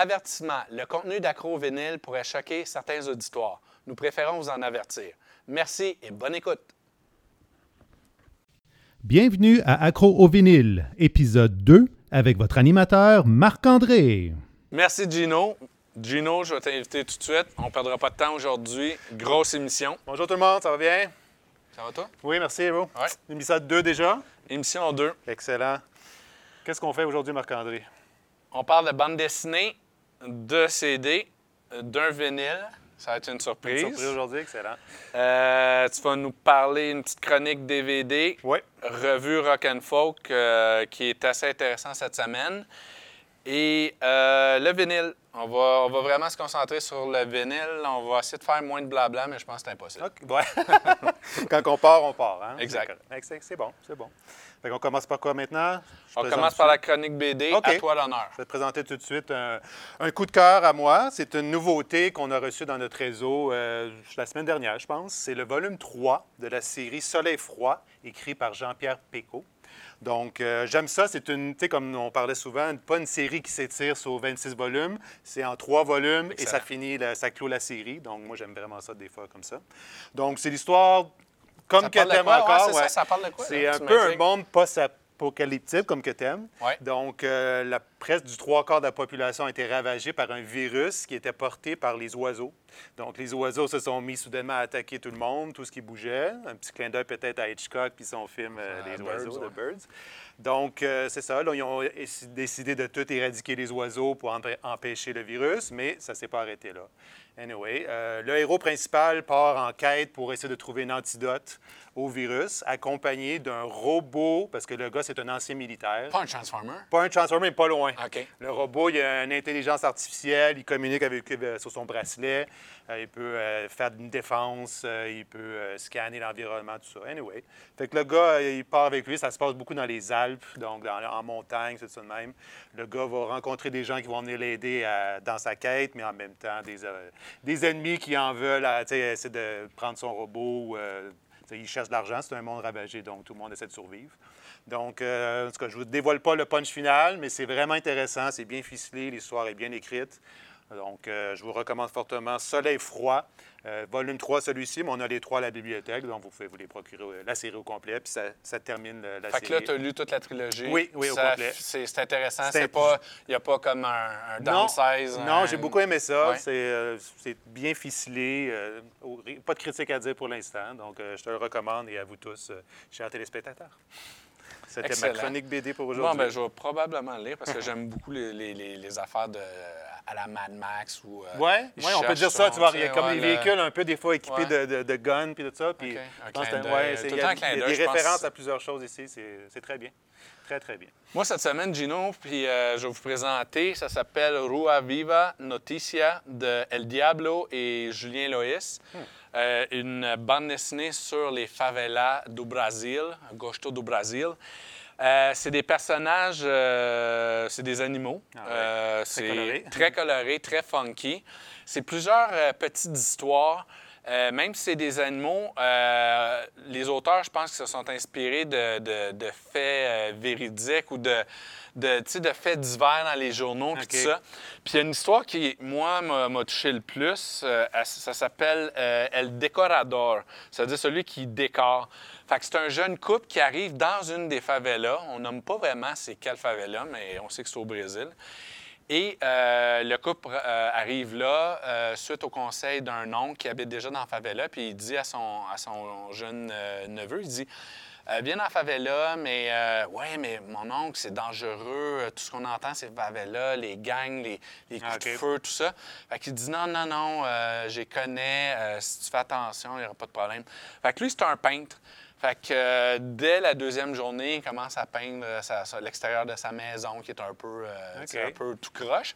Avertissement. Le contenu d'Accro Vinyle pourrait choquer certains auditoires. Nous préférons vous en avertir. Merci et bonne écoute. Bienvenue à Accro au vinyle, épisode 2, avec votre animateur Marc-André. Merci Gino. Gino, je vais t'inviter tout de suite. On ne perdra pas de temps aujourd'hui. Grosse émission. Bonjour tout le monde, ça va bien? Ça va toi? Oui, merci, vous? Ouais. Épisode 2 déjà? Émission 2. Excellent. Qu'est-ce qu'on fait aujourd'hui, Marc-André? On parle de bande dessinée, de CD, d'un vinyle. Ça va être une surprise. Surprise aujourd'hui, excellent. Euh, tu vas nous parler une petite chronique DVD, Oui. revue Rock and Folk, euh, qui est assez intéressant cette semaine. Et euh, le vinyle. On va, on va vraiment se concentrer sur le vinyle. On va essayer de faire moins de blabla, mais je pense que c'est impossible. Ouais. Quand on part, on part. Hein? Exact. C'est bon, c'est bon. Fait qu'on commence par quoi maintenant? Je On commence par la chronique BD. À toi l'honneur. Je vais te présenter tout de suite un, un coup de cœur à moi. C'est une nouveauté qu'on a reçue dans notre réseau euh, la semaine dernière, je pense. C'est le volume 3 de la série Soleil froid, écrit par Jean-Pierre Pécaud. Donc, euh, j'aime ça. C'est une, tu sais, comme on parlait souvent, pas une série qui s'étire sur 26 volumes. C'est en trois volumes et ça finit, la- ça clôt la série. Donc, moi, j'aime vraiment ça des fois comme ça. Donc, c'est l'histoire comme? Ouais, encore. c'est ça, ouais. ça parle de quoi, C'est là? un peu un monde post-apocalyptique comme que t'aimes. Ouais. Donc, euh, la presque du trois quarts de la population a été ravagée par un virus qui était porté par les oiseaux. Donc, les oiseaux se sont mis soudainement à attaquer tout le monde, tout ce qui bougeait. Un petit clin d'œil peut-être à Hitchcock puis son film euh, Ah, Les Birds, oiseaux, ouais. The Birds. Donc, euh, c'est ça. Là, ils ont décidé de tout éradiquer les oiseaux pour empê- empêcher le virus, mais ça ne s'est pas arrêté là. Anyway, euh, le héros principal part en quête pour essayer de trouver un antidote au virus, accompagné d'un robot, parce que le gars, c'est un ancien militaire. Pas un Transformer? Pas un Transformer, mais pas loin. OK. Le robot, il a une intelligence artificielle, il communique avec, euh, sur son bracelet, euh, il peut euh, faire une défense, il peut scanner l'environnement, tout ça. Anyway. Fait que le gars, il part avec lui, ça se passe beaucoup dans les Alpes, donc dans- en montagne, c'est ça de même. Le gars va rencontrer des gens qui vont venir l'aider dans sa quête, mais en même temps, des, des ennemis qui en veulent, à, essayer de prendre son robot. ou, euh, tu sais, il cherche de l'argent, c'est un monde ravagé, donc tout le monde essaie de survivre. Donc, euh, en tout cas, je ne vous dévoile pas le punch final, mais c'est vraiment intéressant, c'est bien ficelé, l'histoire est bien écrite. Donc, euh, je vous recommande fortement Soleil froid, euh, volume 3 celui-ci, mais on a les trois à la bibliothèque, donc vous pouvez vous les procurer, euh, la série au complet, puis ça, ça termine la Fait que série. là, tu as lu toute la trilogie. Oui, oui, au Ça- complet. C'est intéressant. C'est pas, il n'y a pas comme un, un Non, downsize. non un- j'ai beaucoup aimé ça. Ouais. C'est bien ficelé. pas de critique à dire pour l'instant. Donc, je te le recommande et à vous tous, chers téléspectateurs. C'était ma chronique BD pour Bon, aujourd'hui. ben, je vais probablement le lire parce que j'aime beaucoup les, les- affaires de, à la Mad Max ou. euh, Oui, ils ouais, on peut dire ça. son, Tu vois, il y a comme ouais, des le- véhicules un peu des fois équipés Ouais. de, de, de guns puis tout ça. Puis, OK, un je pense clin que c'est- d'œil. ouais, il y a, y a des références à plusieurs choses ici. C'est c'est très bien. Très, très bien. Moi, cette semaine, Gino, puis euh, je vais vous présenter, ça s'appelle Rua Viva Noticia de El Diablo et Julien Loïs. Hmm. Euh, une bande dessinée sur les favelas du Brasil, Gosto do Brasil. Euh, c'est des personnages, euh, c'est des animaux. Ah ouais. Euh, Très c'est coloré. très coloré, très funky. C'est plusieurs petites histoires. Euh, même si c'est des animaux, euh, les auteurs, je pense, qu'ils se sont inspirés de, de- de faits euh, véridiques ou de, faits divers dans les journaux, puis tout ça. Puis il y a une histoire qui, moi, m'a touché le plus. Ça s'appelle El Decorador. Ça veut dire celui qui décore. Fait que c'est un jeune couple qui arrive dans une des favelas. On nomme pas vraiment c'est quelle favela, mais on sait que c'est au Brésil. Et euh, le couple euh, arrive là euh, suite au conseil d'un oncle qui habite déjà dans la favela, puis il dit à son, à son jeune neveu, il dit Viens dans la favela, mais euh, ouais, mais mon oncle, c'est dangereux. Tout ce qu'on entend, c'est favela, les gangs, les, les coups Ah, de feu, tout ça. Fait qu'il dit Non, non, non, je les connais. si tu fais attention, il n'y aura pas de problème. Fait que lui, c'est un peintre. Fait que euh, dès la deuxième journée, il commence à peindre euh, l'extérieur de sa maison qui est un peu, euh, un peu tout croche.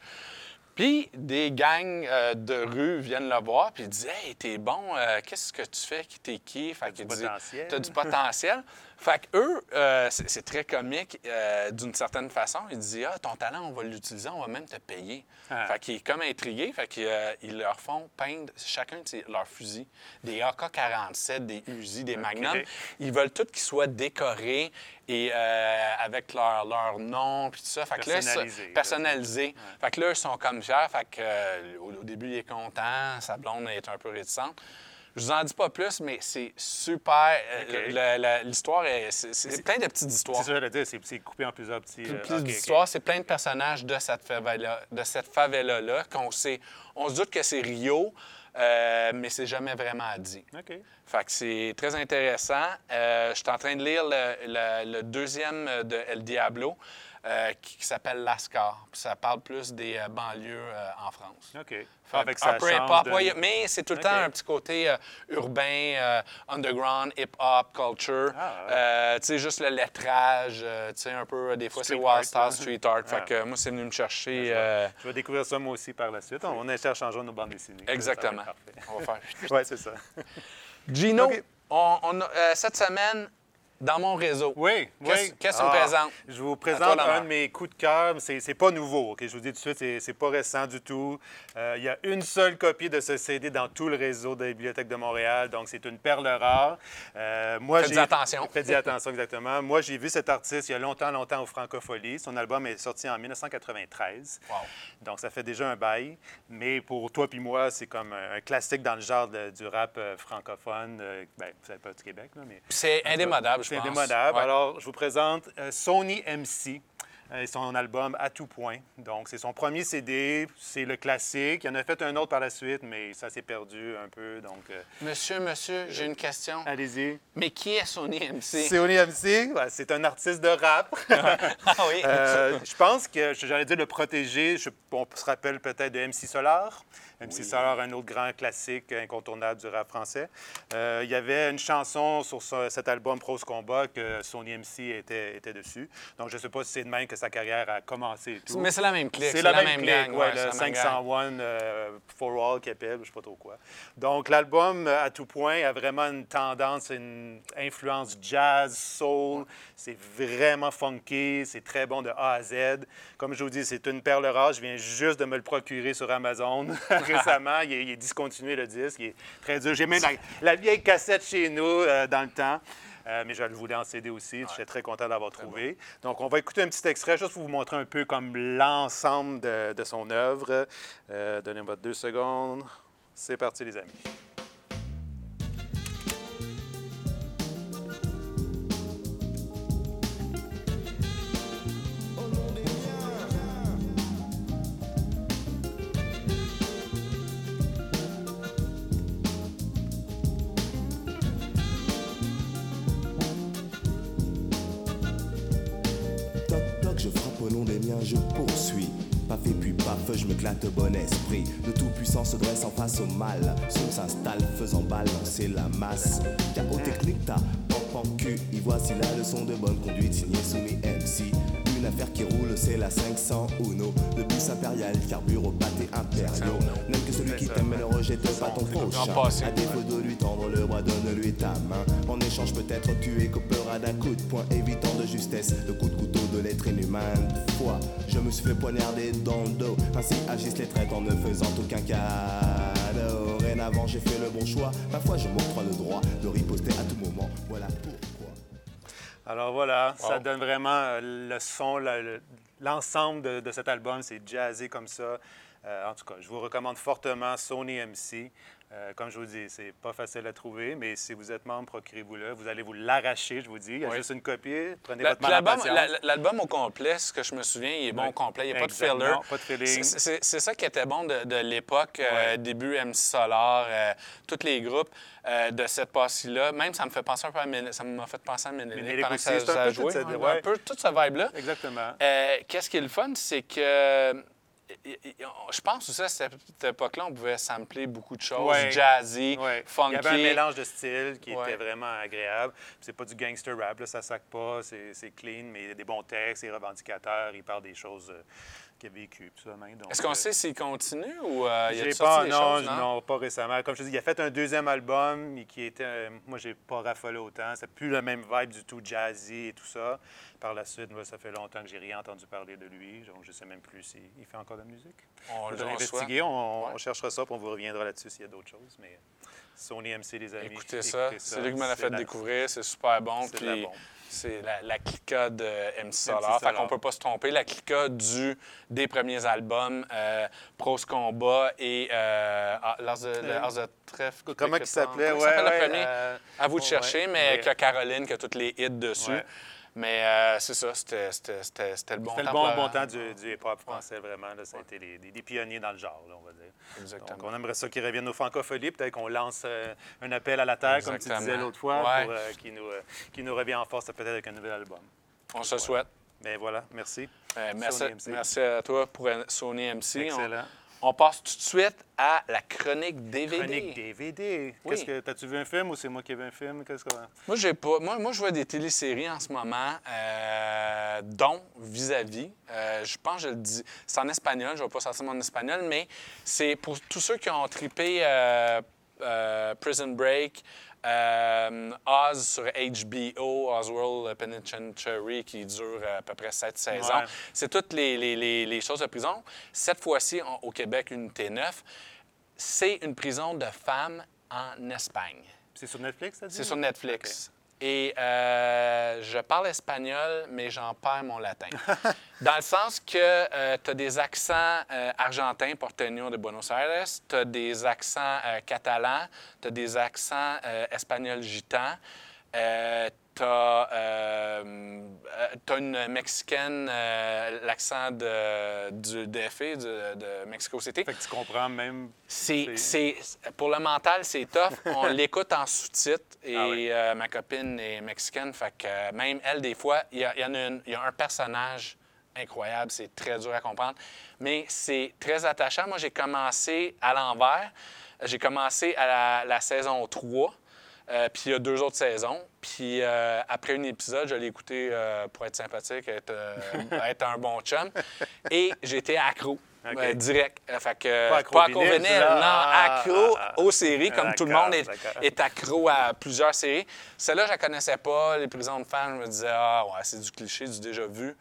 Puis des gangs euh, de rue viennent le voir puis disent Hey, t'es bon, qu'est-ce que tu fais? Qui t'es qui? Fait qu'il dit. T'as du potentiel. Fait que eux, euh, c'est très comique euh, d'une certaine façon. Ils disent Ah, ton talent, on va l'utiliser, on va même te payer. Ah. Fait qu'il est comme intrigué. Fait qu'ils leur font peindre chacun de leurs fusils, des AK-47, des Uzi, des Magnum. Ils veulent tous qu'ils soient décorés et euh, avec leur, leur nom puis tout ça. Fait que Personnalisé, là. personnalisé. Fait que là, ils sont comme fiers. Fait que euh, au, au début, il est content. Sa blonde est un peu réticente. Je vous en dis pas plus, mais c'est super. euh, OK. le- le- L'histoire, est- c'est plein de petites histoires. C'est ça, j'allais dire, c'est coupé en plusieurs petits. Plus, euh, plus d'histoires, c'est plein de personnages de cette favela, de cette favela-là qu'on sait. On se doute que c'est Rio, euh, mais c'est jamais vraiment dit. OK. Fait que c'est très intéressant. Euh, je suis en train de lire le, le- le deuxième de El Diablo euh, qui, qui s'appelle Lascar. Puis ça parle plus des euh, banlieues euh, en France. OK. Fait Ah, que que ça un peu change hip-hop, de- ouais, mais c'est tout le temps un petit côté urbain, underground, hip-hop, culture. Ah, ouais. Tu sais, juste le lettrage, tu sais, un peu, des fois, c'est wild style, là. street art. Ah. Fait que euh, moi, c'est venu me chercher. Je vais- euh, Je vais découvrir ça moi aussi par la suite. On, on interchangeera nos bandes dessinées. exactement. On va faire. Ouais, c'est ça. Gino, on, on a, cette semaine, dans mon réseau, Oui, Qu'est-ce- oui. qu'est-ce qu'on présente? Je vous présente un de mes coups de cœur. C'est c'est pas nouveau, OK? Je vous dis tout de suite, c'est- c'est pas récent du tout. Euh, il y a une seule copie de ce CD dans tout le réseau de la Bibliothèque de Montréal, donc c'est une perle rare. Euh, moi, Faites-y j'ai- attention. Faites-y attention, exactement. Moi, j'ai vu cet artiste il y a longtemps, longtemps au Francofolie. Son album est sorti en 1993. Wow. Donc, ça fait déjà un bail. Mais pour toi puis moi, c'est comme un, classique dans le genre de- du rap euh, francophone. Euh, ben, vous savez pas du Québec, là, mais... c'est indémodable, je C'est indémodable. Ouais. Alors, je vous présente euh, Sony MC. Euh, son album À tout point. Donc, c'est son premier CD. C'est le classique. Il en a fait un autre par la suite, mais ça s'est perdu un peu. Donc, euh, Monsieur, monsieur, j'ai une question. allez-y. Mais qui est Sony MC? Sony MC, ouais, c'est un artiste de rap. Ah oui. Euh, je pense que, j'allais dire le protéger, je- on se rappelle peut-être de MC Solar. MC Solar, un autre grand classique incontournable du rap français. Euh, il y avait une chanson sur ce- cet album Prose Combat que Sony MC était, était dessus. Donc, je ne sais pas si c'est de même que sa carrière a commencé et tout. Mais c'est la même clique. C'est la, même, clique, gang. ouais, ouais, le c'est la même gang. 501 euh, For All qui appelle, je sais pas trop quoi. Donc, l'album, euh, à tout point, a vraiment une tendance, une influence jazz, soul. C'est vraiment funky, c'est très bon de A à Z. Comme je vous dis, c'est une perle rare. Je viens juste de me le procurer sur Amazon récemment. Il est, il est discontinué, le disque. Il est très dur. J'ai même la, la vieille cassette chez nous euh, dans le temps. Euh, mais je le voulais en CD aussi. J'étais très content d'avoir trouvé. Donc, on va écouter un petit extrait juste pour vous montrer un peu comme l'ensemble de, de son œuvre. Euh, Donnez-moi deux secondes. C'est parti, les amis. Nom des miens, je poursuis. Paf et puis paf, je me claque de bon esprit. Le tout-puissant se dresse en face au mal. Son s'installe, faisant balancer la masse. Chaos technique, ta pop en cul. Y voici la leçon de bonne conduite signée Soumis MC. Une affaire qui roule, c'est la 500 Uno. Le bus impérial carbure aux pâtés impériaux. N'aime que celui qui t'aime, mais ne rejette pas ton prochain. À défaut de lui tendre le bras, donne-lui ta main. En échange, peut-être tu écoperas d'un coup de poing, évitant de justesse le coup de couteau de l'être inhumain. Fois, je me suis fait poignarder dans le dos. Ainsi agissent les traites en ne faisant aucun cadeau. Rénavant, j'ai fait le bon choix. Parfois, je m'octroie le droit de riposter à tout moment. Voilà pourquoi. Alors voilà, ça donne vraiment euh, le son, l'ensemble de, de cet album, c'est jazzé comme ça. Euh, en tout cas, je vous recommande fortement Sony MC. Euh, comme je vous dis, c'est pas facile à trouver, mais si vous êtes membre, procurez-vous-le. Vous allez vous l'arracher, je vous dis. Il y a Oui. juste une copie. Prenez La- votre mal L'album, au complet, ce que je me souviens, il est bon Oui. au complet. Il n'y a pas de Exactement, filler. pas de feeling. C'est- ça qui était bon de, de l'époque, euh, début MC Solar, euh, tous les groupes de cette partie-là. Même, ça me fait penser un peu à Ménélique. Ça m'a fait penser à Ménélique pendant que ça, ça cette- ouais. Un peu toute ce vibe-là. Exactement. Qu'est-ce qui est le fun, c'est que je pense aussi à cette époque-là, on pouvait sampler beaucoup de choses, Ouais. jazzy, Ouais. funky. Il y avait un mélange de styles qui Ouais. était vraiment agréable. C'est pas du gangster rap, là, ça sac pas, c'est c'est clean, mais il y a des bons textes, il est revendicateur, il parle des choses euh, qu'il a vécu. Est-ce qu'on euh, sait s'il continue ou euh, il y a sorti pas, des non, choses, non, pas récemment. Comme je te dis, il a fait un deuxième album mais qui était, euh, moi, j'ai pas raffolé autant. C'est plus le même vibe du tout jazzy et tout ça. Par la suite, moi, ça fait longtemps que j'ai rien entendu parler de lui. Donc, je sais même plus s'il il fait encore de la musique. On, va investiguer, on, Ouais. on cherchera ça, puis on vous reviendra là-dessus s'il y a d'autres choses. Mais Sony MC, les amis. Écoutez ça, c'est lui qui me l'a c'est fait découvrir, c'est super bon. C'est Puis bombe. C'est la, la clica de MC Solar. Fait qu'on peut pas se tromper. La clica du, des premiers albums, euh, Prose Combat et euh, L'Ars de, le Ars de Trèfle. Comment il s'appelait? Ouais, s'appelle ouais, le premier? euh, à vous de chercher, mais ouais. euh, Caroline qui a toutes les hits dessus. Mais euh, c'est ça, c'était le bon C'était le temps. bon, bon temps du, du hip-hop français, vraiment. Là, ça a été les- des, des pionniers dans le genre, là, on va dire. Exactement. Donc, on aimerait ça qu'ils reviennent aux francopholies. Peut-être qu'on lance euh, un appel à la terre, comme tu disais l'autre fois, Ouais. pour euh, qu'il nous, euh, qu'il nous revient en force peut-être avec un nouvel album. On se souhaite. Mais voilà, merci. Euh, merci, merci à toi pour euh, Sony MC. Excellent. On, passe tout de suite à la chronique DVD. Chronique DVD. Oui. Qu'est-ce que t'as-tu vu un film ou c'est moi qui ai vu un film? Qu'est-ce que Moi, j'ai pas. Moi, moi, je vois des téléséries en ce moment, euh, dont Vis-à-vis. Euh, je pense que je le dis. C'est en espagnol, je ne vais pas sortir mon espagnol, mais c'est pour tous ceux qui ont trippé euh, euh, Prison Break, euh, Oz sur HBO, Oswald Penitentiary, qui dure à peu près sept saisons. Ouais. C'est toutes les, les- les- les choses de prison. Cette fois-ci, au Québec, unité 9, c'est une prison de femmes en Espagne. C'est sur Netflix, ça dit? C'est sur Netflix. Et euh, je parle espagnol, mais j'en perds mon latin. Dans le sens que tu as des accents euh, argentins, porteño de Buenos Aires, tu as des accents euh, catalans, tu as des accents euh, espagnols gitans, tu as, une mexicaine, euh, l'accent de, du DFE, de, de Mexico City. Fait que tu comprends même. C'est, C'est- c'est- pour le mental, c'est tough. On l'écoute en sous-titres et Ah oui. euh, ma copine est mexicaine, fait que euh, même elle, des fois, il y, a- il y en a, une- il y a un personnage incroyable, c'est très dur à comprendre, mais c'est très attachant. Moi, j'ai commencé à l'envers. J'ai commencé à la, la saison 3. Euh, puis il y a deux autres saisons. Puis euh, après un épisode, je l'ai écouté euh, pour être sympathique, être, être un bon chum. Et j'étais accro. Direct. Fait que, Pas accro vinyle, vinyle, là? non, Ah, accro ah, ah. aux séries, comme tout le monde est, accro à plusieurs séries. Celle-là, je la connaissais pas. Les prisons de femmes, je me disais, ah, ouais, c'est du cliché, du déjà vu.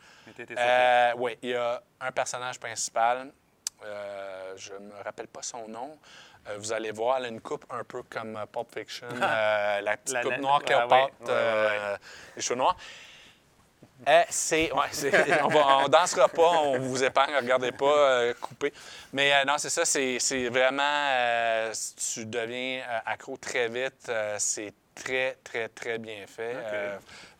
Oui, il y a un personnage principal. je ne me rappelle pas son nom. Euh, vous allez voir, elle a une coupe un peu comme euh, Pulp Fiction, euh, la petite La- coupe noire Cléopâtre, ouais, ouais, les cheveux noirs. C'est, ouais, on, va, on dansera pas, on vous épargne, regardez pas, euh, coupé. Mais euh, non, c'est ça, c'est, vraiment, euh, tu deviens accro très vite. c'est très, très, très bien fait.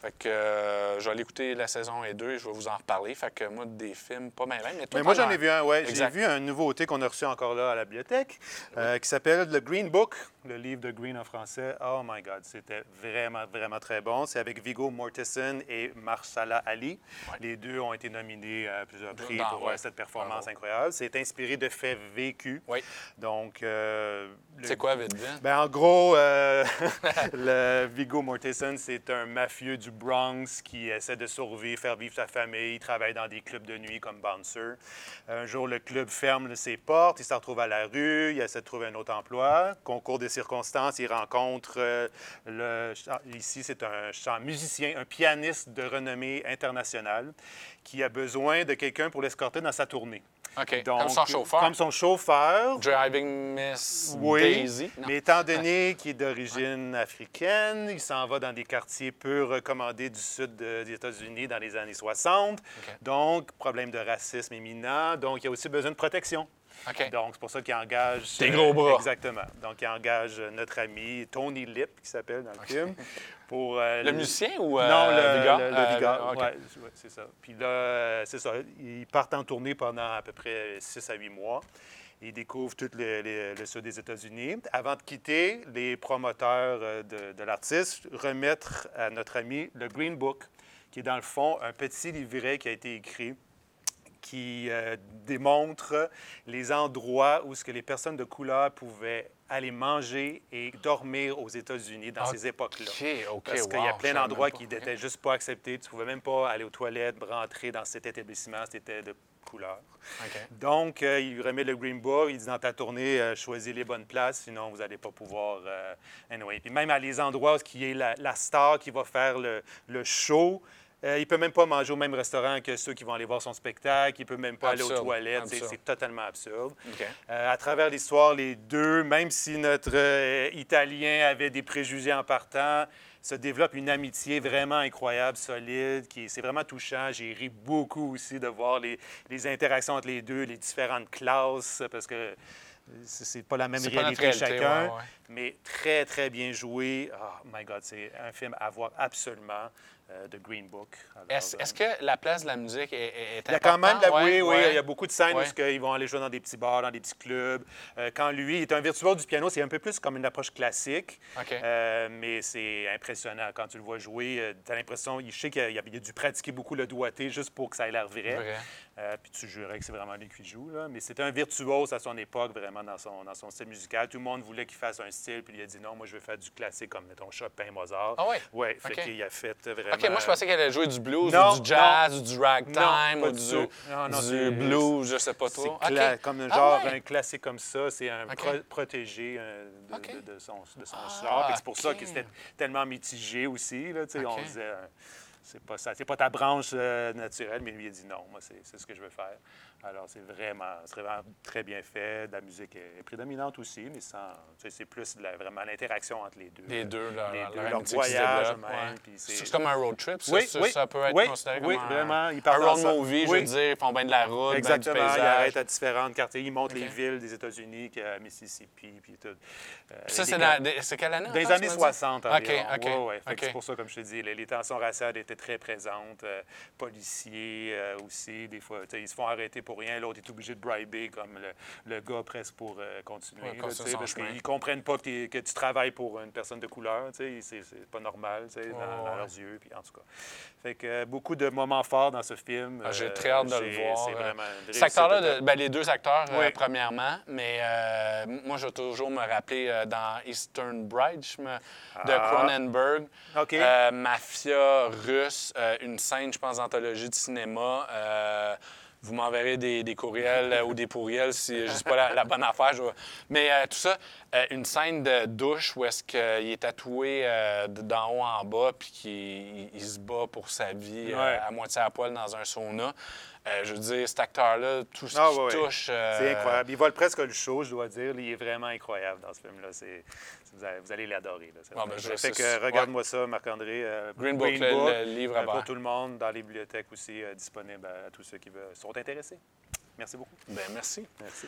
Fait que euh, je vais aller écouter la saison et 2 et je vais vous en reparler. Fait que moi, des films, pas mal, mais Mais moi, j'en ai vu un, ouais. J'ai vu un nouveauté qu'on a reçu encore là à la bibliothèque, euh, qui s'appelle The Green Book, le livre de Green en français. Oh my God, c'était vraiment, vraiment très bon. C'est avec Viggo Mortensen et Marsala Ali. Ouais. Les deux ont été nominés à plusieurs prix pour ouais. euh, cette performance Bravo. incroyable. C'est inspiré de faits vécus. Oui. Donc, euh, C'est quoi, vite, ben, en gros, euh, le Viggo Mortensen, c'est un mafieux du Bronx qui essaie de survivre, faire vivre sa famille. Il travaille dans des clubs de nuit comme bouncer. Un jour, le club ferme ses portes. Il se retrouve à la rue. Il essaie de trouver un autre emploi. Concours des circonstances, il rencontre euh. Ici, c'est un chant musicien, un pianiste de renommée internationale qui a besoin de quelqu'un pour l'escorter dans sa tournée. Donc, comme son chauffeur. Comme son chauffeur. Driving Miss Oui, Daisy. Non. mais étant donné qu'il est d'origine africaine, il s'en va dans des quartiers peu recommandés du sud de- des États-Unis dans les années 60. Donc, problème de racisme éminent. Donc, il y a aussi besoin de protection. Donc, c'est pour ça qu'il engage... Des gros bras. Exactement. Donc, il engage euh, notre ami Tony Lip, qui s'appelle dans le film, pour... euh, Le musicien ou euh, non, le Vigor? le- le Euh, ouais, ouais, c'est ça. Puis là, euh, c'est ça. Ils partent en tournée pendant à peu près 6 à 8 mois. Ils découvrent tout le, le- le sud des États-Unis. Avant de quitter, les promoteurs euh, de, de l'artiste remettent à notre ami le Green Book, qui est dans le fond un petit livret qui a été écrit qui euh, démontre les endroits où ce que les personnes de couleur pouvaient aller manger et dormir aux États-Unis dans ces époques-là. Parce qu'il y a plein d'endroits qui n'étaient juste pas acceptés. Tu pouvais même pas aller aux toilettes, rentrer dans cet établissement. C'était de couleur. Donc, euh, il remet le Green Book. Il dit dans ta tournée, euh, choisis les bonnes places, sinon vous n'allez pas pouvoir. euh, anyway. Puis même à les endroits où il y a la, la star qui va faire le, le show, euh, il ne peut même pas manger au même restaurant que ceux qui vont aller voir son spectacle. Il ne peut même pas aller aux toilettes. C'est- totalement absurde. Euh, à travers l'histoire, les deux, même si notre euh, Italien avait des préjugés en partant, se développe une amitié vraiment incroyable, solide, qui c'est vraiment touchant. J'ai ri beaucoup aussi de voir les, les interactions entre les deux, les différentes classes, parce que c'est pas la même réalité, chacun, ouais, ouais. mais très, très bien joué. Oh my God, c'est un film à voir absolument, euh, The Green Book. Alors, Est-ce euh, est-ce que la place de la musique est, est- est il y a quand même, importante? la- oui, Ouais, oui, il y a beaucoup de scènes Ouais. où ils vont aller jouer dans des petits bars, dans des petits clubs. Euh, quand lui il est un virtuose du piano, c'est un peu plus comme une approche classique. Euh, mais c'est impressionnant. Quand tu le vois jouer, tu as l'impression, il- je sais qu'il a, a dû pratiquer beaucoup le doigté juste pour que ça ait l'air vrai. Euh, puis tu jurais que c'est vraiment lui qui joue. Là. Mais c'était un virtuose à son époque, vraiment, dans son, dans son style musical. Tout le monde voulait qu'il fasse un style, puis il a dit non, moi je veux faire du classique comme, mettons, Chopin, Mozart. Ah? Oui, fait qu'il a fait vraiment. OK, moi, je pensais qu'elle allait jouer du blues Non, ou du jazz ou du ragtime ou du du. Non, c'est- blues, je sais pas C'est trop. OK. comme un Ah genre, ouais. un classique comme ça, c'est un pro- protégé euh, de, OK. de- de son, de son Ah, genre. C'est pour ça OK. que c'était tellement mitigé aussi. Là, On OK. disait, euh, c'est pas ça, c'est pas ta branche euh, naturelle, mais lui il a dit non, moi c'est c'est ce que je veux faire. Alors c'est vraiment, c'est vraiment très bien fait. La musique est prédominante aussi, mais sans, tu sais, c'est plus la- vraiment l'interaction entre les deux. Les deux, leur, Les deux, leur voyage même, ouais. c'est- comme un road trip, ça, Oui, ça, oui, ça peut être oui, considéré oui, comme un, vraiment, ils un road ensemble. movie, je Oui. veux dire. Ils font bien de la route, Exactement. du Il paysage. arrête à différents quartiers. Il montre les OK. villes des États-Unis, Mississippi, puis tout. Euh, Ça, les c'est quelle année? Dans les années tu m'as dit? 60 environ. OK, OK. Ouais. C'est pour ça, comme je te dis, les, les tensions raciales étaient très présentes. euh, policiers euh, aussi, des fois, ils se font arrêter pour rien. L'autre est obligé de briber, comme le, le gars presque pour euh, continuer. Ouais, là, parce qu'ils comprennent pas que, tu travailles pour une personne de couleur. C'est pas normal dans, leurs yeux. Puis, en tout cas. Fait que euh, beaucoup de moments forts dans ce film. Ah, J'ai Euh, très hâte de le voir. C'est vraiment une Cet réussite acteur-là, totale. de- ben, les deux acteurs, Oui. premièrement, mais moi, je vais toujours me rappeler dans Eastern Bride me- de Ah. Cronenberg, mafia russe, une scène, je pense, d'anthologie de cinéma. Vous m'enverrez des, courriels euh, ou des pourriels si je ne dis pas la, bonne affaire. je Mais euh, tout ça, euh, une scène de douche où est-ce qu'il est tatoué euh, de- d'en haut en bas puis qu'il il- il se bat pour sa vie euh, à moitié à poil dans un sauna. Je veux dire, cet acteur-là, tout ce Ah, qu'il ouais, touche... C'est incroyable. Il vole presque le show, je dois dire. Il est vraiment incroyable dans ce film-là. Vous allez, l'adorer. Ah, ben, je- fait que regarde-moi ça, Marc-André. Green Book, le- le livre à pour tout le monde, dans les bibliothèques aussi, disponible à tous ceux qui veulent- sont intéressés. Merci beaucoup. Ben, merci. Merci.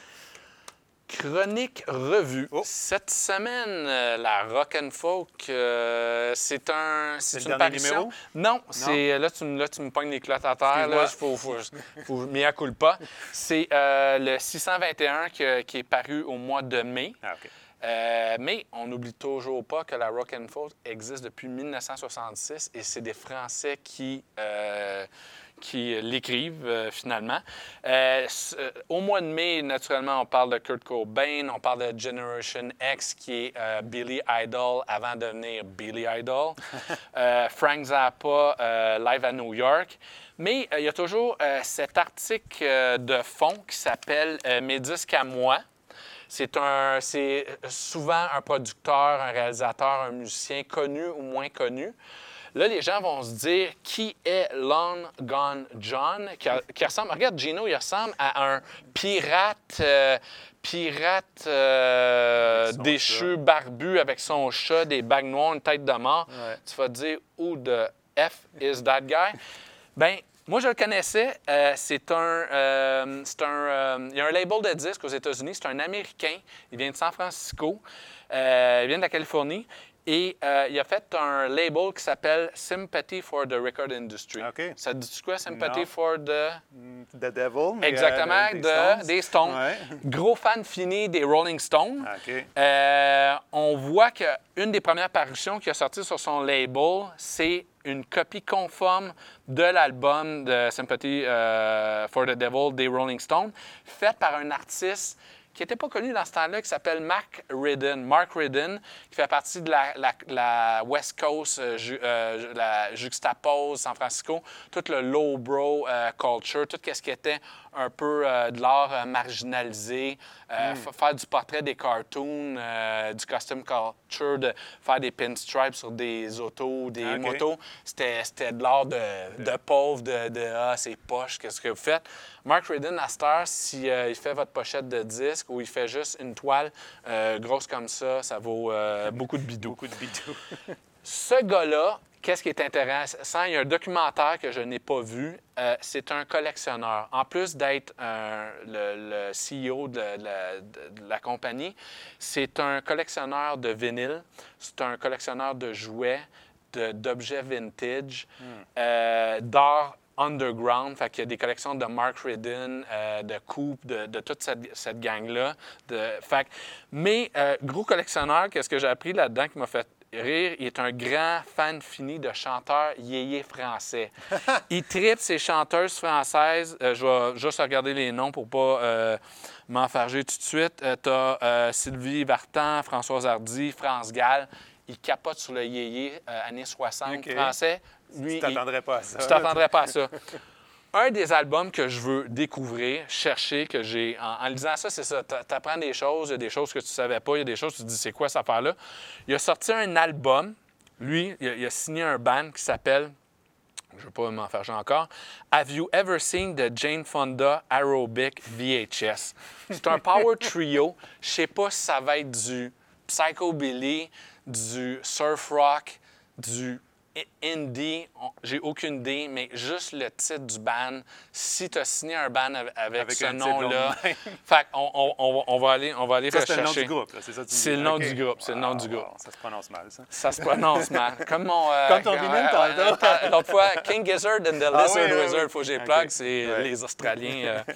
Chronique revue. Oh. Cette semaine, euh, la Rock and Folk, euh, c'est un, c'est une? Non, c'est là tu, me- là tu me pognes les clottes à terre. Là, faut, faut, faut, m'y accoule pas. C'est euh, le 621 que- qui est paru au mois de mai. Ah. Euh, mais on n'oublie toujours pas que la Rock and Folk existe depuis 1966 et c'est des Français qui, euh, qui l'écrivent euh, finalement. Euh, euh, au mois de mai, naturellement, on parle de Kurt Cobain, on parle de Generation X qui est euh, Billy Idol avant de devenir Billy Idol, Frank Zappa live à New York. Mais il y a toujours cet article de fond qui s'appelle Mes disques à moi. C'est un, c'est souvent un producteur, un réalisateur, un musicien connu ou moins connu. Là, les gens vont se dire qui est Long Gone John, qui, a- qui ressemble. Regarde, Gino, il ressemble à un pirate, euh, pirate euh, déchu, barbu, avec son chat, des bagues noires, une tête de mort. Ouais. Tu vas te dire où de F is that guy? Ben, moi, je le connaissais. Euh, c'est un. euh, c'est un euh, il y a un label de disques aux États-Unis. C'est un Américain. Il vient de San Francisco. Il vient de la Californie. Et euh, il a fait un label qui s'appelle Sympathy for the Record Industry. Ça dit quoi, Sympathy Non. for the. Mm, The Devil. mais, Exactement, euh, des de, Stones. des Stones. Ouais. Gros fan fini des Rolling Stones. Ah. Euh, on voit qu'une des premières parutions qui a sorti sur son label, c'est une copie conforme de l'album de Sympathy euh, for the Devil des Rolling Stones, faite par un artiste qui n'était pas connu dans ce temps-là, qui s'appelle Mark Ridden. Mark Ridden, qui fait partie de la, West Coast, euh, euh, la juxtapose San Francisco, tout le lowbrow euh, culture, tout ce qui était un peu euh, de l'art euh, marginalisé, euh, Hmm. fa- faire du portrait des cartoons, du costume culture, de faire des pinstripes sur des autos, des Ok. motos. C'était de l'art de, de pauvre, de, de Ah, c'est poche, qu'est-ce que vous faites? Mark Ridden, à cette heure, si euh, il fait votre pochette de disque ou il fait juste une toile grosse comme ça, ça vaut beaucoup de bidou. Beaucoup de bidou. Ce gars-là, qu'est-ce qui est intéressant? Il y a un documentaire que je n'ai pas vu. Euh, c'est un collectionneur. En plus d'être le, le CEO de, la- de- de la compagnie, c'est un collectionneur de vinyle, c'est un collectionneur de jouets, d'objets vintage, euh, d'art underground. Fait qu'il y a des collections de Mark Ridden, euh, de Coop, de, de toute cette, cette gang-là. Fait mais euh, gros collectionneur, qu'est-ce que j'ai appris là-dedans qui m'a fait rire? Il est un grand fan fini de chanteurs yéyé français. il tripe ses chanteuses françaises. Euh, je vais juste regarder les noms pour pas euh, m'enfarger tout de suite. tu as Sylvie Vartan, Françoise Hardy, France Gall. Il capote sur le yéyé euh, années 60 OK. français. Lui, Tu il- t'attendrais pas à ça. tu t'attendrais pas à ça. Un des albums que je veux découvrir, chercher, que j'ai. En, lisant ça, c'est ça. Tu apprends des choses, il y a des choses que tu savais pas, il y a des choses, tu te dis, c'est quoi cette affaire-là? Il a sorti un album. Lui, il a, signé un band qui s'appelle. Je ne veux pas m'en faire encore. Have you ever seen the Jane Fonda Aerobic VHS? C'est un power trio. Je sais pas si ça va être du psychobilly, du surf rock, du indie. J'ai aucune idée, mais juste le titre du band. Si tu as signé un band avec, ce nom-là, fait on, on- on va- on va aller, on va aller Ça, c'est le nom du groupe, c'est ça C'est le nom du groupe, c'est le nom du Ah, groupe. Ça se prononce mal, ça. Ça se prononce mal. Comme mon. euh, Comme ton vinyle euh, euh, L'autre fois, King Gizzard and the Ah Lizard oui, Wizard, oui. faut que j'ai c'est Ouais. les Australiens. euh.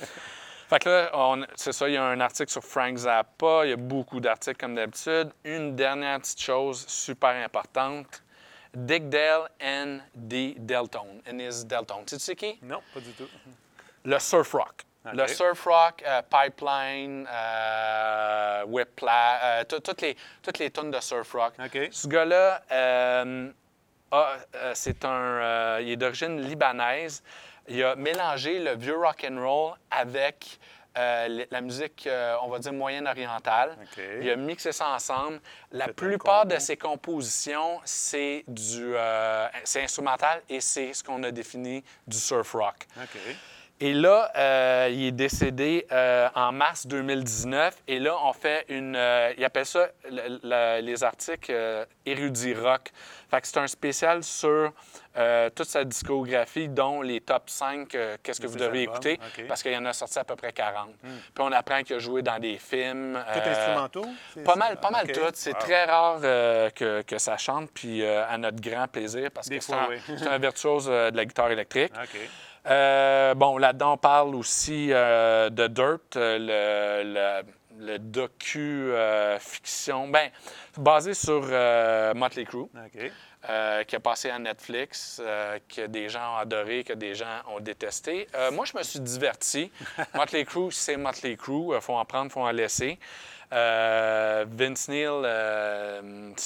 Fait que là, c'est ça, il y a un article sur Frank Zappa, il y a beaucoup d'articles comme d'habitude. Une dernière petite chose super importante. Dick Dale and D. Deltone. And his Deltone. Tu sais qui? Non, pas du tout. Le surf rock. Le surf rock, euh, Pipeline, euh, Whiplash, euh, tout- toutes les, toutes les tonnes de surf rock. Ce gars-là, euh, c'est un, il est d'origine libanaise. Il a mélangé le vieux rock and roll avec euh, la musique, euh, on va dire, moyenne-orientale. OK. Il a mixé ça ensemble. La plupart de ses compositions, c'est du, euh, c'est instrumental et c'est ce qu'on a défini du surf rock. Et là, euh, il est décédé euh, en mars 2019. Et là, on fait une. euh, il appelle ça le- le- les articles érudits rock. Fait que c'est un spécial sur toute sa discographie, dont les top 5, euh, qu'est-ce que vous devez albums, écouter. Hmm. parce qu'il y en a sorti à peu près 40. Puis on apprend qu'il a joué dans des films. Tout instrumentaux? Pas mal, pas mal tout. C'est Wow. très rare que, que ça chante, puis à notre grand plaisir, parce Des que c'est un, oui. c'est un virtuose de la guitare électrique. Euh, bon, là-dedans, on parle aussi euh, de Dirt, euh, le, le, le docu-fiction, ben, basé sur Motley Crue, OK. euh, qui a passé à Netflix, que des gens ont adoré, que des gens ont détesté. Moi, je me suis diverti. Motley Crue, c'est Motley Crue. Il faut en prendre, il faut en laisser. Euh, Vince Neil, euh,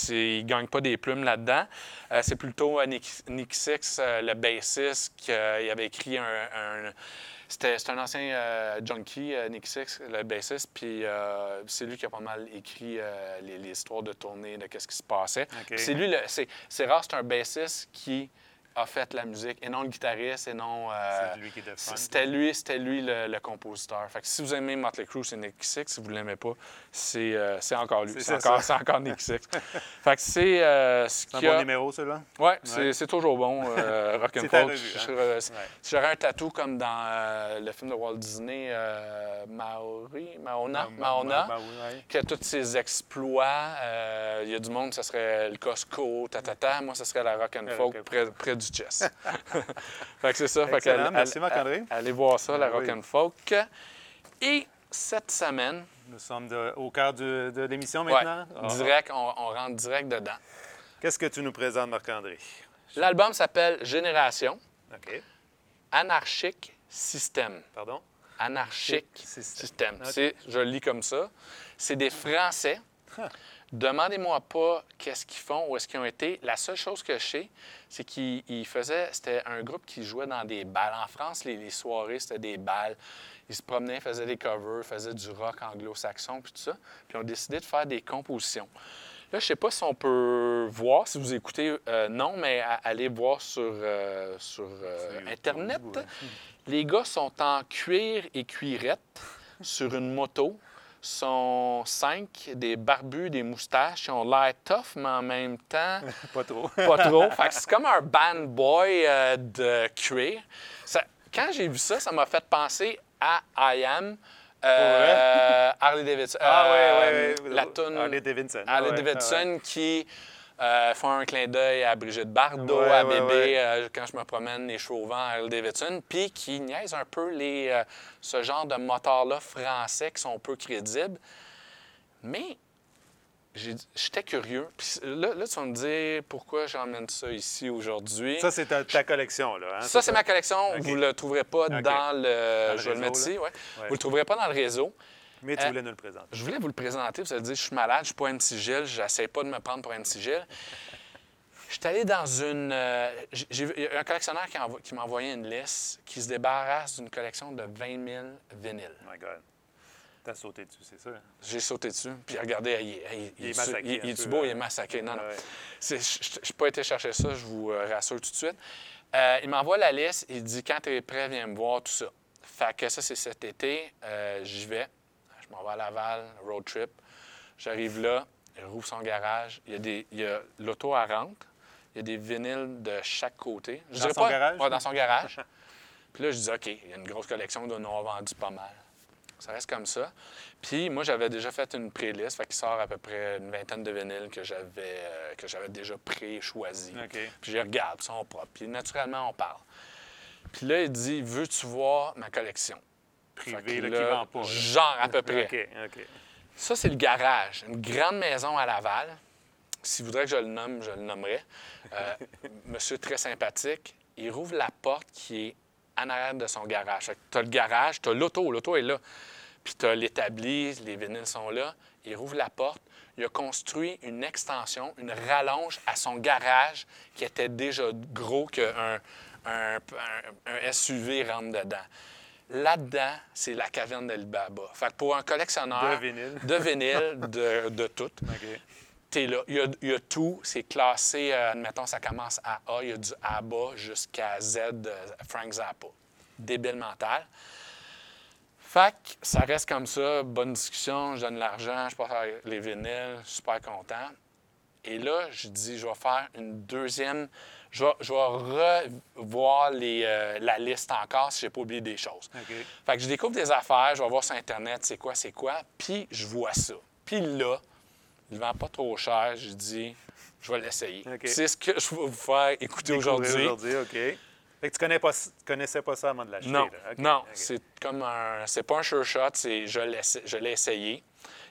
il ne gagne pas des plumes là-dedans. Euh, c'est plutôt Nick, Nick Six, le bassiste, qui avait écrit un. un- c'était c'est un ancien junkie, Nick Six, le bassiste, puis c'est lui qui a pas mal écrit les, les histoires de tournée, de qu'est-ce qui se passait. C'est lui, c'est rare, c'est un bassiste qui a fait la musique, et non le guitariste, et non... euh, C'est lui qui c'était lui, c'était lui le, le compositeur. Fait que si vous aimez Motley Crue, c'est Nick Six. Si vous ne l'aimez pas, c'est euh, c'est encore lui. C'est ça, encore, ça. c'est encore Nick Six. fait que c'est euh, ce C'est un bon a. numéro, celui-là? C'est Ouais. c'est toujours bon, rock and C'est ta folk. revue, Je- hein? Si j'aurais un tatou comme dans le film de Walt Disney, Maori, Maona, Ma- ma- Maona, ma- oui, tous ses exploits. Il y a du monde, ce serait le Costco, ta, ta, ta. Moi, ce serait la rock and Le folk rock and près, près du chest. fait que c'est ça. Fait allez- Merci, Marc-André. Allez voir ça, la Ah rock oui. and folk. Et cette semaine, Nous sommes de- au cœur de, de l'émission maintenant. Ah. direct, on, on rentre direct dedans. Qu'est-ce que tu nous présentes, Marc-André? L'album s'appelle Génération, OK. Anarchique Système. Pardon? Anarchique Système. Je le lis comme ça. C'est des Français. Demandez-moi pas qu'est-ce qu'ils font, où est-ce qu'ils ont été. La seule chose que je sais, c'est qu'ils ils faisaient, c'était un groupe qui jouait dans des balles. En France, les, les soirées, c'était des balles. Ils se promenaient, faisaient des covers, faisaient du rock anglo-saxon, puis tout ça. Puis ils ont décidé de faire des compositions. Là, je sais pas si on peut voir, si vous écoutez, euh, non, mais allez voir sur, euh, sur, euh, Internet. Les gars sont en cuir et cuirette sur une moto. Sont cinq, des barbus, des moustaches. Ils ont l'air tough, mais en même temps, Pas trop. pas trop. Fait que c'est comme un band boy euh, de cuir. Ça- quand j'ai vu ça, ça m'a fait penser à I Am. euh, Harley Davidson. Ah, euh, ouais, ouais. La toune Harley Davidson. Harley Ouais, Davidson qui euh, font un clin d'œil à Brigitte Bardot, Ouais, à ouais, Bébé, ouais. euh, quand je me promène les cheveux au vent à Harley Davidson, puis qui niaise un peu les, euh, ce genre de moteurs-là français qui sont peu crédibles. Mais j'étais curieux. Puis là, là, tu vas me dire pourquoi j'emmène ça ici aujourd'hui. Ça, c'est ta, ta collection, là. hein, Ça, c'est ma collection. Vous ne le trouverez pas dans le. le je vais le mettre ici. Vous ne le trouverez pas dans le réseau. Mais tu Euh, voulais nous le présenter. Je voulais vous le présenter. Vous allez dire, je suis malade, je ne suis pas MC Gilles, j'essaie pas de me prendre pour MC Gilles. Je suis allé dans une. euh, j'ai- vu- il y a un collectionneur qui, envo- qui m'a envoyé une liste qui se débarrasse d'une collection de 20 000 vinyles. Oh my God. T'as sauté dessus, c'est ça? J'ai sauté dessus, puis regardez, il, est- il, Il est est-tu- massacré il- peu, beau, hein? il est massacré. Non, non. Ouais. Je n'ai pas été chercher ça, je vous euh, rassure tout de suite. Euh, il m'envoie la liste, il dit quand tu es prêt, viens me voir, tout ça. Fait que ça, c'est cet été, euh, j'y vais. Je m'en vais à Laval, road trip. J'arrive là, il rouvre son garage, il y a, des, il y a l'auto à rentre, il y a des vinyles de chaque côté. Je Dans dirais son pas- garage? Ouais, dans son garage. Puis là, je dis, OK, il y a une grosse collection, doit en avoir vendu pas mal. Ça reste comme ça. Puis moi, j'avais déjà fait une playlist, fait qu'il sort à peu près une vingtaine de vinyles que j'avais euh, que j'avais déjà pré-choisi. OK. Puis je regarde, ils sont propres. Puis naturellement, on parle. Puis là, il dit, veux-tu voir ma collection? Fait Privé, que là, là, qui vend pas. là. Genre à peu près. OK, OK. Ça, c'est le garage. Une grande maison à Laval. S'il voudrait que je le nomme, je le nommerais. Euh, monsieur très sympathique. Il rouvre la porte qui est en arrière de son garage. Tu as le garage, tu as l'auto, l'auto est là. Puis tu as l'établi, les vinyles sont là. Il rouvre la porte. Il a construit une extension, une rallonge à son garage qui était déjà gros qu'un un, un- un SUV rentre dedans. Là-dedans, c'est la caverne d'Alibaba. Fait que pour un collectionneur De vinyle. de vinyle, de, de tout, t'es là. Il y, a, il y a tout. C'est classé, euh, admettons, ça commence à A. Il y a du ABA jusqu'à Z de Frank Zappa. Débile mental. Fait que ça reste comme ça. Bonne discussion. Je donne l'argent. Je passe les vinyles. Super content. Et là, je dis, je vais faire une deuxième. Je vais, je vais revoir les, euh, la liste encore si je n'ai pas oublié des choses. Fait que je découvre des affaires, je vais voir sur Internet c'est quoi, c'est quoi, puis je vois ça. Puis là, il ne vend pas trop cher, je dis, je vais l'essayer. C'est ce que je vais vous faire écouter aujourd'hui. Aujourd'hui, OK. Fait que tu connais pas, tu connaissais pas ça avant de l'acheter, Non, là. Non, c'est comme un, c'est pas un sure shot, c'est je l'ai, je l'ai essayé.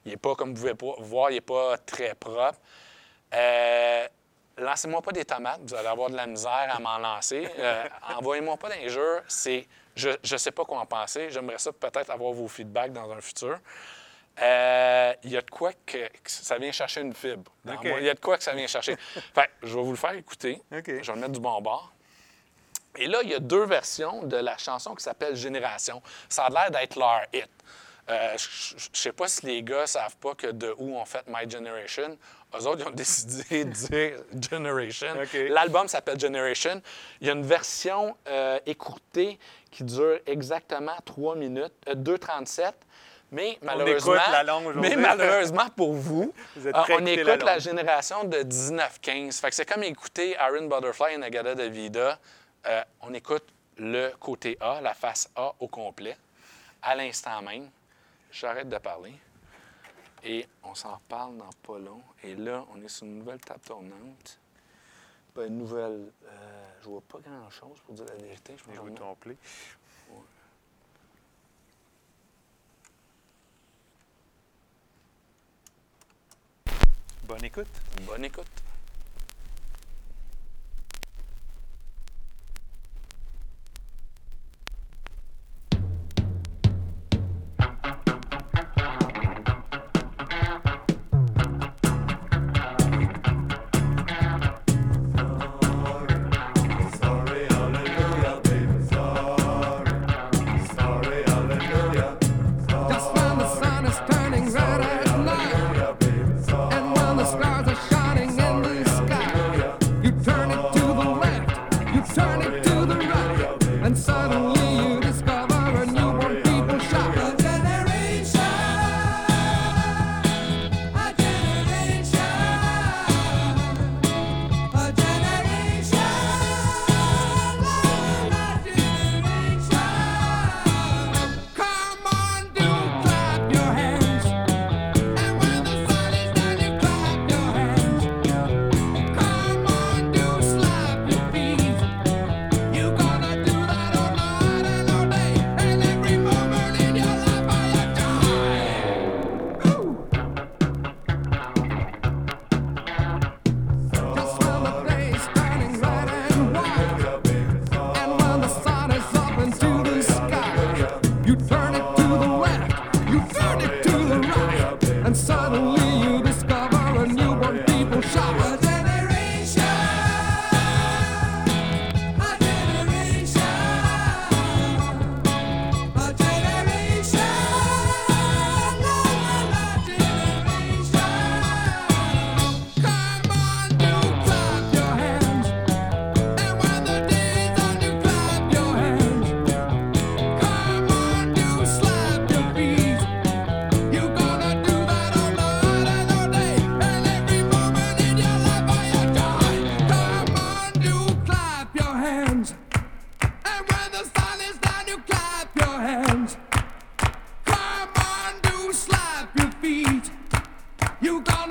Il est pas comme vous pouvez voir, il est pas très propre. Euh, lancez-moi pas des tomates, vous allez avoir de la misère à m'en lancer. Euh, envoyez-moi pas d'injures, c'est, je, je sais pas quoi en penser. J'aimerais ça peut-être avoir vos feedbacks dans un futur. Euh, Il y a de quoi que, que ça vient chercher une fibre. Il y a de quoi que ça vient chercher. fait je vais vous le faire écouter. Je vais le mettre du bon bord. Et là, il y a deux versions de la chanson qui s'appelle Génération. Ça a l'air d'être leur hit. Euh, je ne sais pas si les gars ne savent pas que de où on fait My Generation. Eux autres, ils ont décidé de dire Generation. L'album s'appelle Generation. Il y a une version euh, écourtée qui dure exactement 3 minutes, euh, 2,37. Mais malheureusement, mais malheureusement pour vous, euh, on écoute la génération de 19-15. Fait que c'est comme écouter Iron Butterfly et Nagada de Vida. Euh, on écoute le côté A, la face A au complet, à l'instant même. J'arrête de parler. Et on s'en reparle dans pas long. Et là, on est sur une nouvelle table tournante. Ben, une nouvelle. euh, je vois pas grand-chose pour dire la vérité. Je vous tromper. Bonne écoute. Bonne écoute.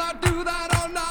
I do that all night.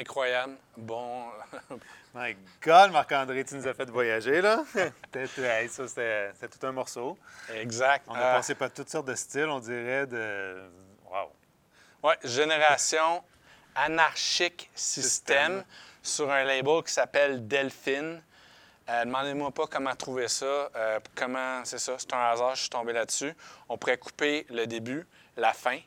Incroyable. Bon. My God, Marc-André, tu nous as fait voyager, là. Ça, c'était tout un morceau. exact. On a Euh, passé par toutes sortes de styles, on dirait de... Wow. Ouais, Génération Anarchique System. sur un label qui s'appelle Delphine. Euh, Demandez-moi pas comment trouver ça. euh, comment, c'est ça, c'est un hasard, je suis tombé là-dessus. On pourrait couper le début, la fin.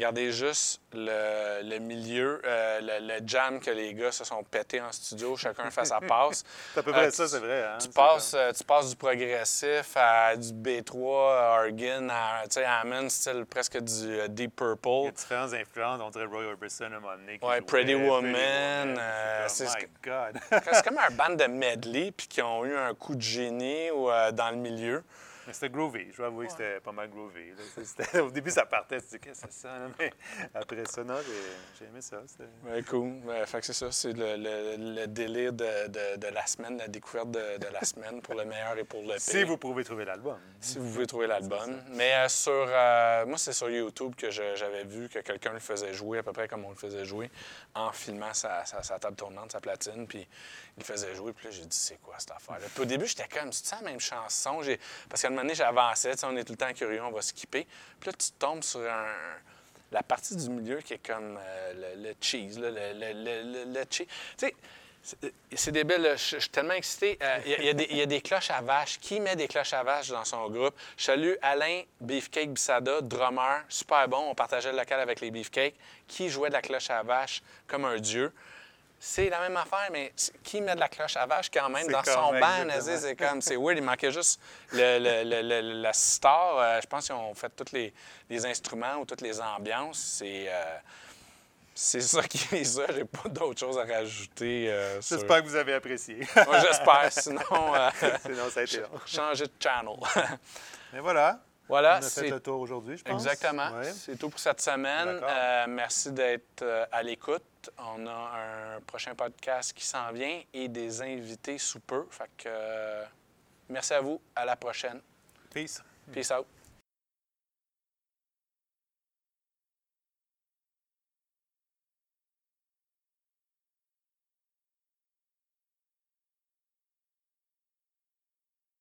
Gardez juste le, le milieu, euh, le, le jam que les gars se sont pétés en studio, chacun fait sa passe. C'est à peu près Euh, ça, tu- c'est vrai. Hein? Tu C'est passes, euh, tu passes du progressif à du B3, à Organ, à, à Hammond, style presque du Deep Il y Purple. a différentes influences. On dirait Roy Orbison à un moment donné. Ouais, Pretty Woman, euh, c'est comme, ce My God. C'est comme un band de medley, puis qui ont eu un coup de génie ou, dans le milieu. Mais c'était groovy. Je dois avouer que c'était pas mal groovy. là. C'était- Au début, ça partait. Tu dis, qu'est-ce que c'est ça? Mais après ça, non, j'ai j'ai aimé ça. C'était- Ouais, cool. Ouais, fait que c'est ça, c'est le, le- le délire de, de- de la semaine, la découverte de, de la semaine pour le meilleur et pour le pire. Si vous pouvez trouver l'album. Si vous voulez trouver l'album. Mais euh, sur. euh, moi, c'est sur YouTube que je- j'avais vu que quelqu'un le faisait jouer à peu près comme on le faisait jouer en filmant sa, sa- sa table tournante, sa platine. Puis il le faisait jouer. Puis là, j'ai dit, c'est quoi cette affaire-là? Puis au début, j'étais comme, c'est la même chanson? J'ai- Parce moment j'avançais, on est tout le temps curieux, on va skipper. Puis là, tu tombes sur. La partie du milieu qui est comme euh, le, cheese, le, cheese. Tu sais, c'est- débile, je je suis tellement excité. Euh, Il y, y a des cloches à vache. Qui met des cloches à vache dans son groupe? Je salue Alain Beefcake Bissada, drummer, super bon. On partageait le local avec les Beefcakes. Qui jouait de la cloche à vache comme un dieu? C'est la même affaire, mais qui met de la cloche à vache quand même dans son exactement. C'est comme, c'est weird. Il manquait juste le, le- le- le- la star. Euh, je pense qu'ils ont fait tous les, les instruments ou toutes les ambiances. C'est... euh, c'est ça qui est ça. J'ai pas d'autre chose à rajouter. euh, sur- J'espère que vous avez apprécié. Moi, j'espère. Sinon, Sinon, ça a été long. changer de channel. Mais voilà. Voilà, on a fait c'est le tour aujourd'hui, je pense. exactement. C'est tout pour cette semaine. Euh, merci d'être euh, à l'écoute. On a un prochain podcast qui s'en vient et des invités sous peu. Fait que euh, merci à vous. À la prochaine. Peace. Peace out.